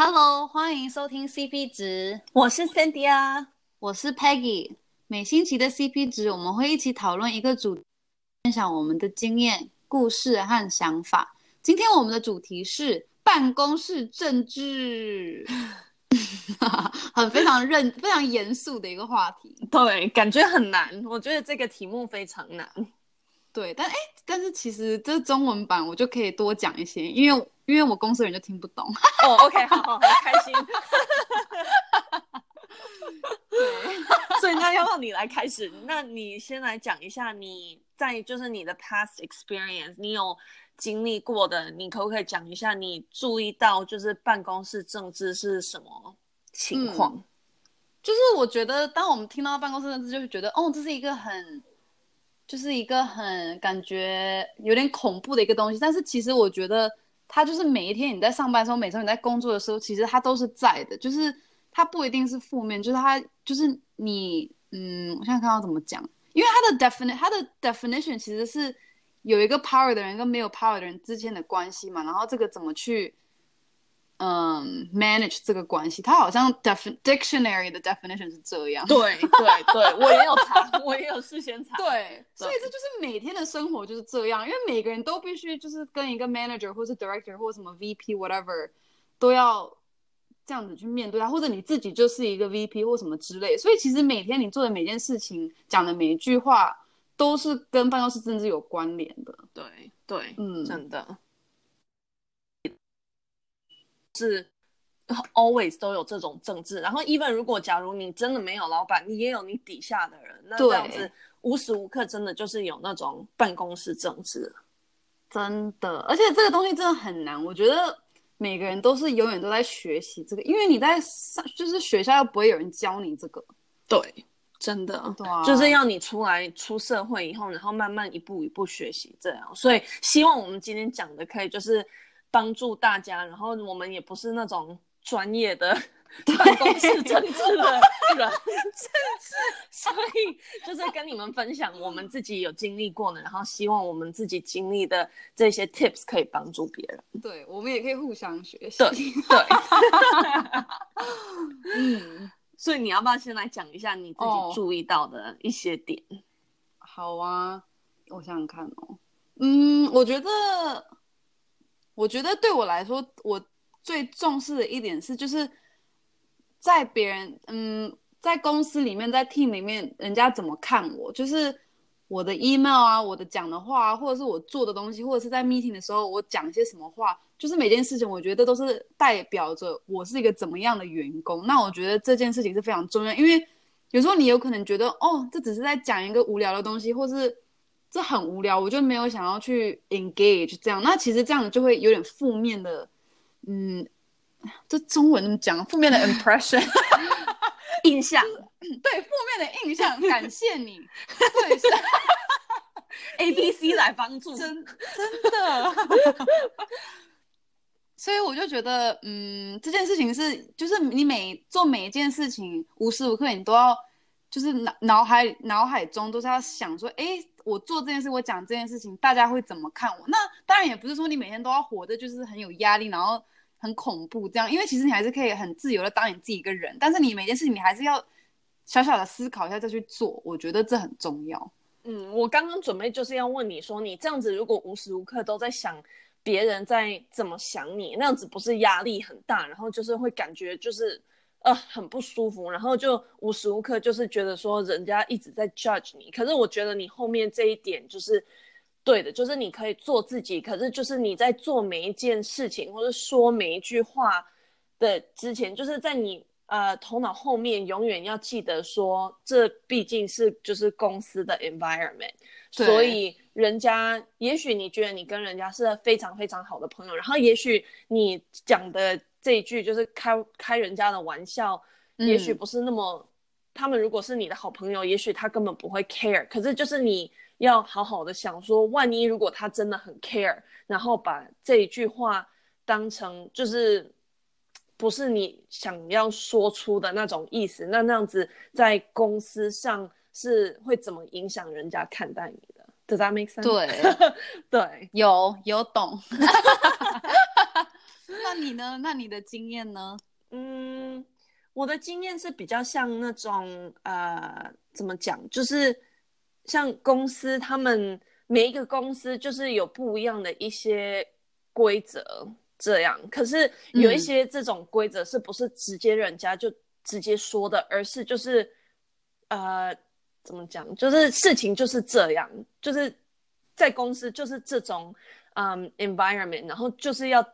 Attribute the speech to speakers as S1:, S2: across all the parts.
S1: Hello，欢迎收听 CP 值，
S2: 我是 Cindy 啊，
S1: 我是 Peggy。每星期的 CP 值，我们会一起讨论一个主题，分享我们的经验、故事和想法。今天我们的主题是办公室政治，很非常认、非常严肃的一个话题。
S2: 对，感觉很难。我觉得这个题目非常难。
S1: 对，但哎，但是其实这中文版我就可以多讲一些，因为因为我公司人就听不懂。
S2: 哦，OK，好好，开心。对，所以那要不要你来开始？那你先来讲一下你在就是你的 past experience，你有经历过的，你可不可以讲一下你注意到就是办公室政治是什么情况？嗯，
S1: 就是我觉得当我们听到办公室政治，就会觉得哦，这是一个很。就是一个很感觉有点恐怖的一个东西，但是其实我觉得它就是每一天你在上班的时候，每周你在工作的时候，其实它都是在的。就是它不一定是负面，就是它就是你，嗯，我现在看到怎么讲，因为它的 definition，它的 definition 其实是有一个 power 的人跟没有 power 的人之间的关系嘛，然后这个怎么去。嗯，manage 这个关系，它好像 def dictionary 的 definition 是这样。
S2: 对对对，我也有查，我也有事先查。
S1: 对，对所以这就是每天的生活就是这样，因为每个人都必须就是跟一个 manager 或是 director 或什么 VP whatever 都要这样子去面对他，或者你自己就是一个 VP 或什么之类。所以其实每天你做的每件事情，讲的每一句话，都是跟办公室政治有关联的。
S2: 对对，嗯，真的。是 always 都有这种政治，然后 even 如果假如你真的没有老板，你也有你底下的人，那这样子无时无刻真的就是有那种办公室政治，
S1: 真的，而且这个东西真的很难。我觉得每个人都是永远都在学习这个，因为你在上就是学校又不会有人教你这个，
S2: 对，真的，对啊，就是要你出来出社会以后，然后慢慢一步一步学习这样。所以希望我们今天讲的可以就是。帮助大家，然后我们也不是那种专业的 办公室政治的人，政治，所以就是跟你们分享我们自己有经历过的，然后希望我们自己经历的这些 tips 可以帮助别人。
S1: 对，我们也可以互相学习。
S2: 对对。嗯，所以你要不要先来讲一下你自己注意到的一些点？
S1: 哦，好啊，我想想看哦。嗯，我觉得。我觉得对我来说，我最重视的一点是，就是在别人，嗯，在公司里面，在 team 里面，人家怎么看我，就是我的 email 啊，我的讲的话，或者是我做的东西，或者是在 meeting 的时候，我讲一些什么话，就是每件事情，我觉得都是代表着我是一个怎么样的员工。那我觉得这件事情是非常重要，因为有时候你有可能觉得，哦，这只是在讲一个无聊的东西，或是。这很无聊，我就没有想要去 engage 这样。那其实这样就会有点负面的，嗯，这中文怎么讲？负面的 impression
S2: 印象，
S1: 对，负面的印象。感谢你，对，是
S2: A B C 来帮助，
S1: 真真的。所以我就觉得，嗯，这件事情是，就是你每做每一件事情，无时无刻你都要，就是脑脑海脑海中都是要想说，哎。我做这件事，我讲这件事情，大家会怎么看我？那当然也不是说你每天都要活的，就是很有压力，然后很恐怖这样。因为其实你还是可以很自由的当你自己一个人，但是你每件事情你还是要小小的思考一下再去做。我觉得这很重要。
S2: 嗯，我刚刚准备就是要问你说，你这样子如果无时无刻都在想别人在怎么想你，那样子不是压力很大，然后就是会感觉就是。呃，很不舒服，然后就无时无刻就是觉得说人家一直在 judge 你。可是我觉得你后面这一点就是对的，就是你可以做自己。可是就是你在做每一件事情或者说每一句话的之前，就是在你呃头脑后面永远要记得说，这毕竟是就是公司的 environment，所以人家也许你觉得你跟人家是非常非常好的朋友，然后也许你讲的。这一句就是开开人家的玩笑，也许不是那么。嗯、他们如果是你的好朋友，也许他根本不会 care。可是就是你要好好的想说，万一如果他真的很 care，然后把这一句话当成就是不是你想要说出的那种意思，那那样子在公司上是会怎么影响人家看待你的？Does that make sense？
S1: 对 对，有有懂。那你呢？那你的经验呢？
S2: 嗯，我的经验是比较像那种呃，怎么讲？就是像公司，他们每一个公司就是有不一样的一些规则，这样。可是有一些这种规则是不是直接人家就直接说的，嗯、而是就是呃，怎么讲？就是事情就是这样，就是在公司就是这种嗯 environment，然后就是要。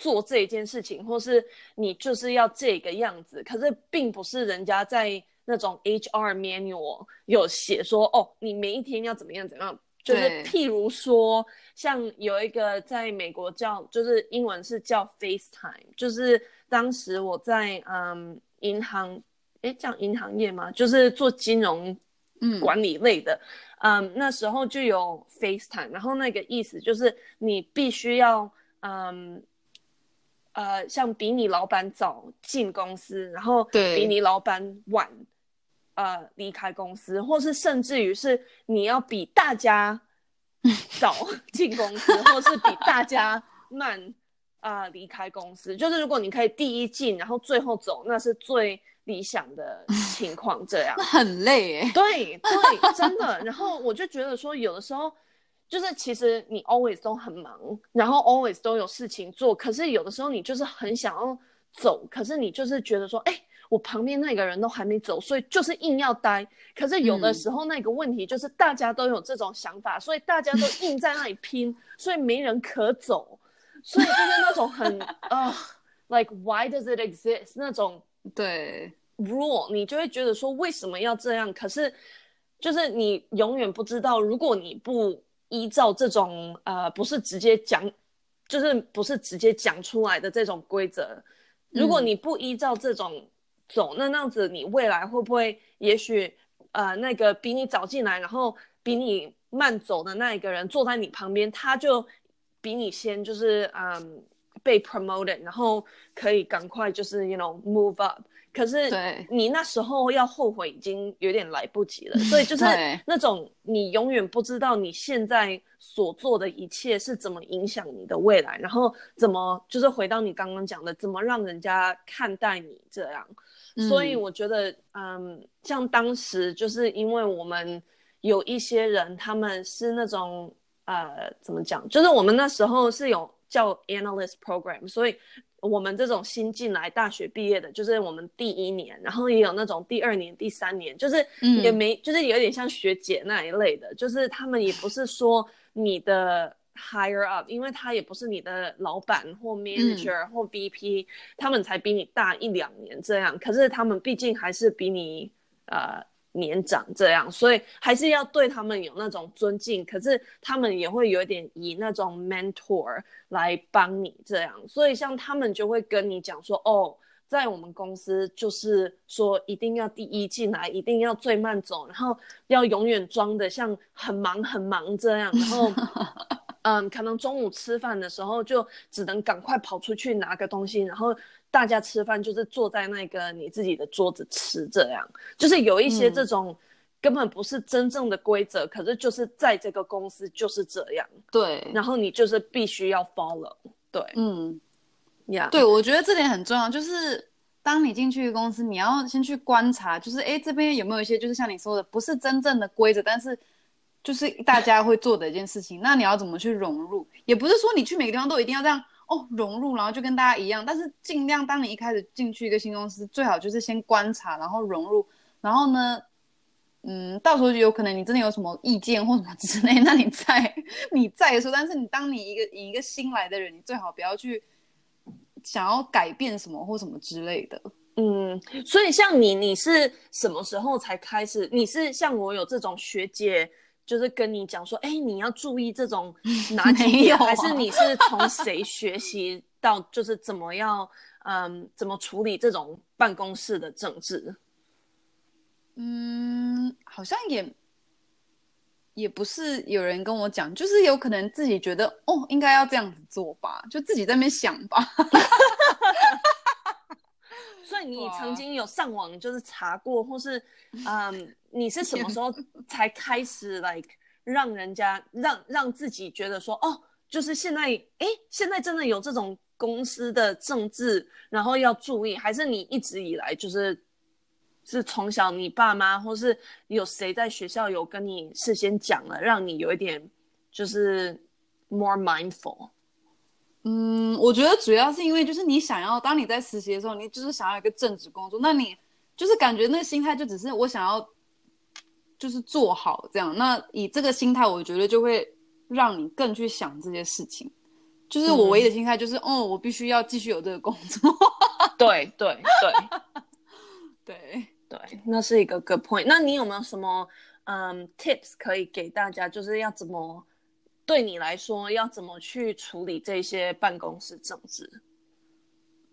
S2: 做这一件事情，或是你就是要这个样子，可是并不是人家在那种 HR manual 有写说哦，你每一天要怎么样怎么样，就是譬如说，像有一个在美国叫，就是英文是叫 FaceTime，就是当时我在嗯银行，诶，叫银行业吗？就是做金融管理类的，嗯，嗯，那时候就有 FaceTime，然后那个意思就是你必须要嗯。呃，像比你老板早进公司，然后比你老板晚，呃，离开公司，或是甚至于是你要比大家 早进公司，或是比大家慢啊，呃，离开公司。就是如果你可以第一进，然后最后走，那是最理想的 情况。这样
S1: 那很累哎，
S2: 对对，真的。然后我就觉得说，有的时候。就是其实你 always 都很忙，然后 always 都有事情做，可是有的时候你就是很想要走，可是你就是觉得说，哎，我旁边那个人都还没走，所以就是硬要待。可是有的时候那个问题就是大家都有这种想法，嗯、所以大家都硬在那里拼，所以没人可走，所以就是那种很 啊、uh,，like why does it exist 那种
S1: 对
S2: rule，你就会觉得说为什么要这样？可是就是你永远不知道，如果你不依照这种呃，不是直接讲，就是不是直接讲出来的这种规则，如果你不依照这种走，嗯、那那样子你未来会不会，也许呃，那个比你早进来，然后比你慢走的那一个人坐在你旁边，他就比你先就是嗯被 promoted，然后可以赶快就是 you know move up。可是你那时候要后悔已经有点来不及了，所以就是那种你永远不知道你现在所做的一切是怎么影响你的未来，然后怎么就是回到你刚刚讲的，怎么让人家看待你这样。所以我觉得，嗯，像当时就是因为我们有一些人，他们是那种呃，怎么讲，就是我们那时候是有叫 analyst program，所以。我们这种新进来大学毕业的，就是我们第一年，然后也有那种第二年、第三年，就是也没，嗯、就是有点像学姐那一类的，就是他们也不是说你的 higher up，因为他也不是你的老板或 manager 或 VP，嗯、他们才比你大一两年这样，可是他们毕竟还是比你呃。年长这样，所以还是要对他们有那种尊敬。可是他们也会有点以那种 mentor 来帮你这样，所以像他们就会跟你讲说：“哦，在我们公司就是说一定要第一进来，一定要最慢走，然后要永远装的像很忙很忙这样。然后，嗯，可能中午吃饭的时候就只能赶快跑出去拿个东西，然后。”大家吃饭就是坐在那个你自己的桌子吃，这样就是有一些这种根本不是真正的规则，嗯、可是就是在这个公司就是这样。
S1: 对，
S2: 然后你就是必须要 follow。对，
S1: 嗯，
S2: 呀.
S1: 对，我觉得这点很重要，就是当你进去一个公司，你要先去观察，就是哎，这边有没有一些就是像你说的，不是真正的规则，但是就是大家会做的一件事情，那你要怎么去融入？也不是说你去每个地方都一定要这样。哦，融入，然后就跟大家一样，但是尽量当你一开始进去一个新公司，最好就是先观察，然后融入，然后呢，嗯，到时候就有可能你真的有什么意见或什么 之类，那你再你再说。但是你当你一个以一个新来的人，你最好不要去想要改变什么或什么之类的。
S2: 嗯，所以像你，你是什么时候才开始？你是像我有这种学姐。就是跟你讲说，哎，你要注意这种哪几点，啊、还是你是从谁学习到，就是怎么样，嗯，怎么处理这种办公室的政治？
S1: 嗯，好像也也不是有人跟我讲，就是有可能自己觉得，哦，应该要这样子做吧，就自己在那边想吧。
S2: 所以你曾经有上网就是查过，或是嗯。你是什么时候才开始 like 让人家让让自己觉得说哦，就是现在哎，现在真的有这种公司的政治，然后要注意，还是你一直以来就是是从小你爸妈或是有谁在学校有跟你事先讲了，让你有一点就是 more mindful？
S1: 嗯，我觉得主要是因为就是你想要，当你在实习的时候，你就是想要一个正职工作，那你就是感觉那个心态就只是我想要就是做好这样。那以这个心态，我觉得就会让你更去想这些事情。就是我唯一的心态就是，嗯，哦，我必须要继续有这个工作。
S2: 对对对
S1: 对
S2: 对，那是一个 good point。那你有没有什么嗯 tips 可以给大家？就是要怎么？对你来说，要怎么去处理这些办公室政治？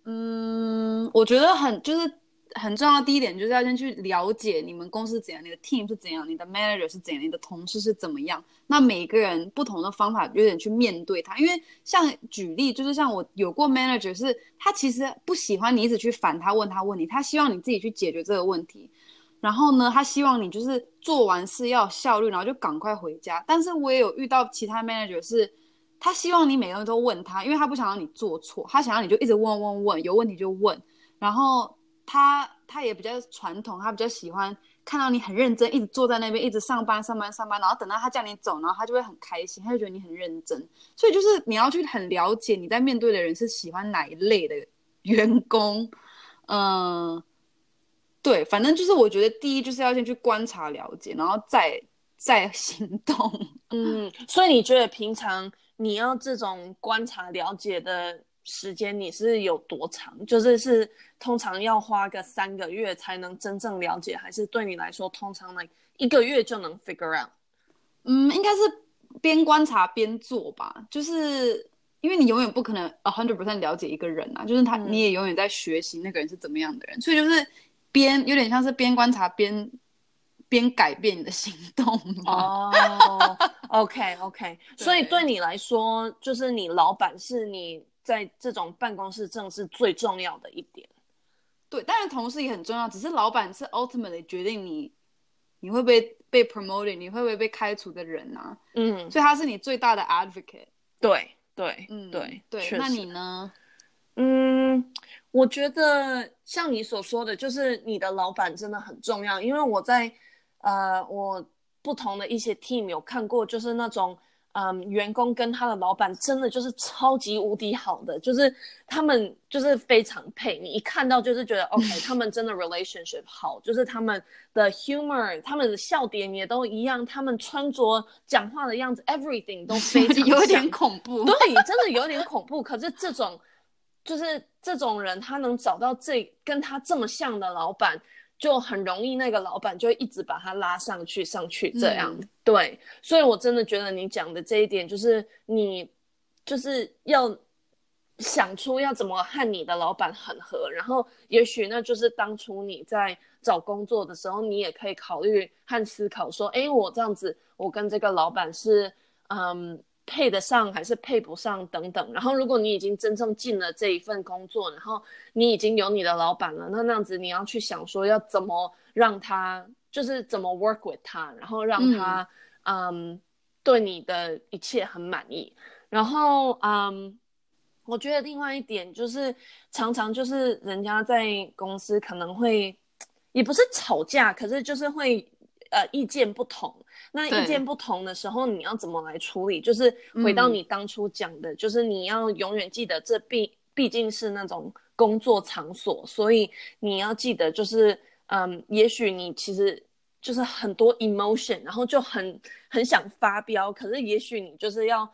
S1: 嗯，我觉得很就是很重要的第一点，就是要先去了解你们公司怎样，你的 team 是怎样，你的 manager 是怎样，你的同事是怎么样。那每个人不同的方法，有点去面对他。因为像举例，就是像我有过 manager，是他其实不喜欢你一直去烦他，问他问题，他希望你自己去解决这个问题。然后呢，他希望你就是做完事要效率，然后就赶快回家。但是我也有遇到其他 manager 是，他希望你每个人都问他，因为他不想让你做错，他想让你就一直问问问，有问题就问。然后他他也比较传统，他比较喜欢看到你很认真，一直坐在那边，一直上班上班上班，然后等到他叫你走，然后他就会很开心，他就觉得你很认真。所以就是你要去很了解你在面对的人是喜欢哪一类的员工，嗯。对，反正就是我觉得第一就是要先去观察了解，然后再再行动。
S2: 嗯，所以你觉得平常你要这种观察了解的时间，你是有多长？就是是通常要花个三个月才能真正了解，还是对你来说通常来一个月就能 figure out？
S1: 嗯，应该是边观察边做吧。就是因为你永远不可能 a hundred percent 了解一个人啊，就是他、嗯、你也永远在学习那个人是怎么样的人，所以就是。边有点像是边观察边边改变你的行动
S2: 哦。Oh, OK OK，所以对你来说，就是你老板是你在这种办公室政治最重要的一点。
S1: 对，当然同事也很重要，只是老板是 ultimately 决定你你会不会被 promoted，你会不会被开除的人啊。嗯，所以他是你最大的 advocate。
S2: 对对，嗯对
S1: 对。那你呢？
S2: 嗯。我觉得像你所说的，就是你的老板真的很重要。因为我在，呃，我不同的一些 team 有看过，就是那种，嗯，员工跟他的老板真的就是超级无敌好的，就是他们就是非常配，你一看到就是觉得 OK，他们真的 relationship 好，就是他们的 humor，他们的笑点也都一样，他们穿着、讲话的样子，everything 都 非常
S1: 有点恐怖，
S2: 对，真的有点恐怖。可是这种。就是这种人，他能找到这跟他这么像的老板，就很容易，那个老板就一直把他拉上去，上去这样。嗯、对，所以我真的觉得你讲的这一点，就是你就是要想出要怎么和你的老板很合，然后也许那就是当初你在找工作的时候，你也可以考虑和思考说，哎，我这样子，我跟这个老板是，嗯。配得上还是配不上等等，然后如果你已经真正进了这一份工作，然后你已经有你的老板了，那那样子你要去想说要怎么让他，就是怎么 work with 他，然后让他嗯，嗯对你的一切很满意。然后嗯，我觉得另外一点就是常常就是人家在公司可能会也不是吵架，可是就是会。呃，意见不同，那意见不同的时候，你要怎么来处理？就是回到你当初讲的，嗯、就是你要永远记得，这毕毕竟是那种工作场所，所以你要记得，就是嗯，也许你其实就是很多 emotion，然后就很很想发飙，可是也许你就是要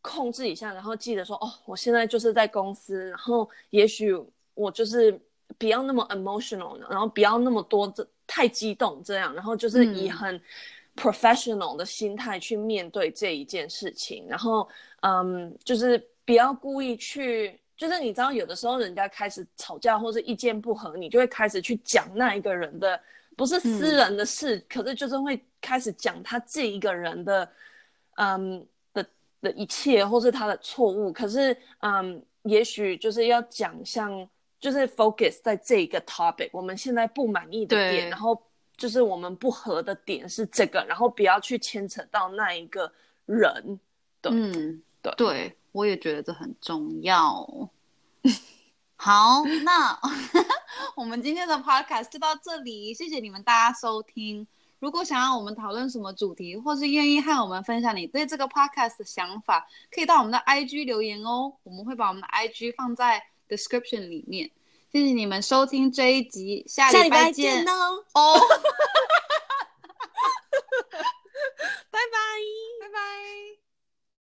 S2: 控制一下，然后记得说，哦，我现在就是在公司，然后也许我就是不要那么 emotional，然后不要那么多这。太激动，这样，然后就是以很 professional 的心态去面对这一件事情，嗯、然后，嗯，就是不要故意去，就是你知道，有的时候人家开始吵架或者意见不合，你就会开始去讲那一个人的不是私人的事，嗯、可是就是会开始讲他这一个人的，嗯的的一切，或是他的错误，可是，嗯，也许就是要讲像。就是 focus 在这一个 topic，我们现在不满意的点，然后就是我们不合的点是这个，然后不要去牵扯到那一个人。对，
S1: 嗯，对，对，我也觉得这很重要。好，那 我们今天的 podcast 就到这里，谢谢你们大家收听。如果想要我们讨论什么主题，或是愿意和我们分享你对这个 podcast 的想法，可以到我们的 IG 留言哦，我们会把我们的 IG 放在 description 里面。谢谢你们收听这一集，下礼拜
S2: 见。
S1: 哦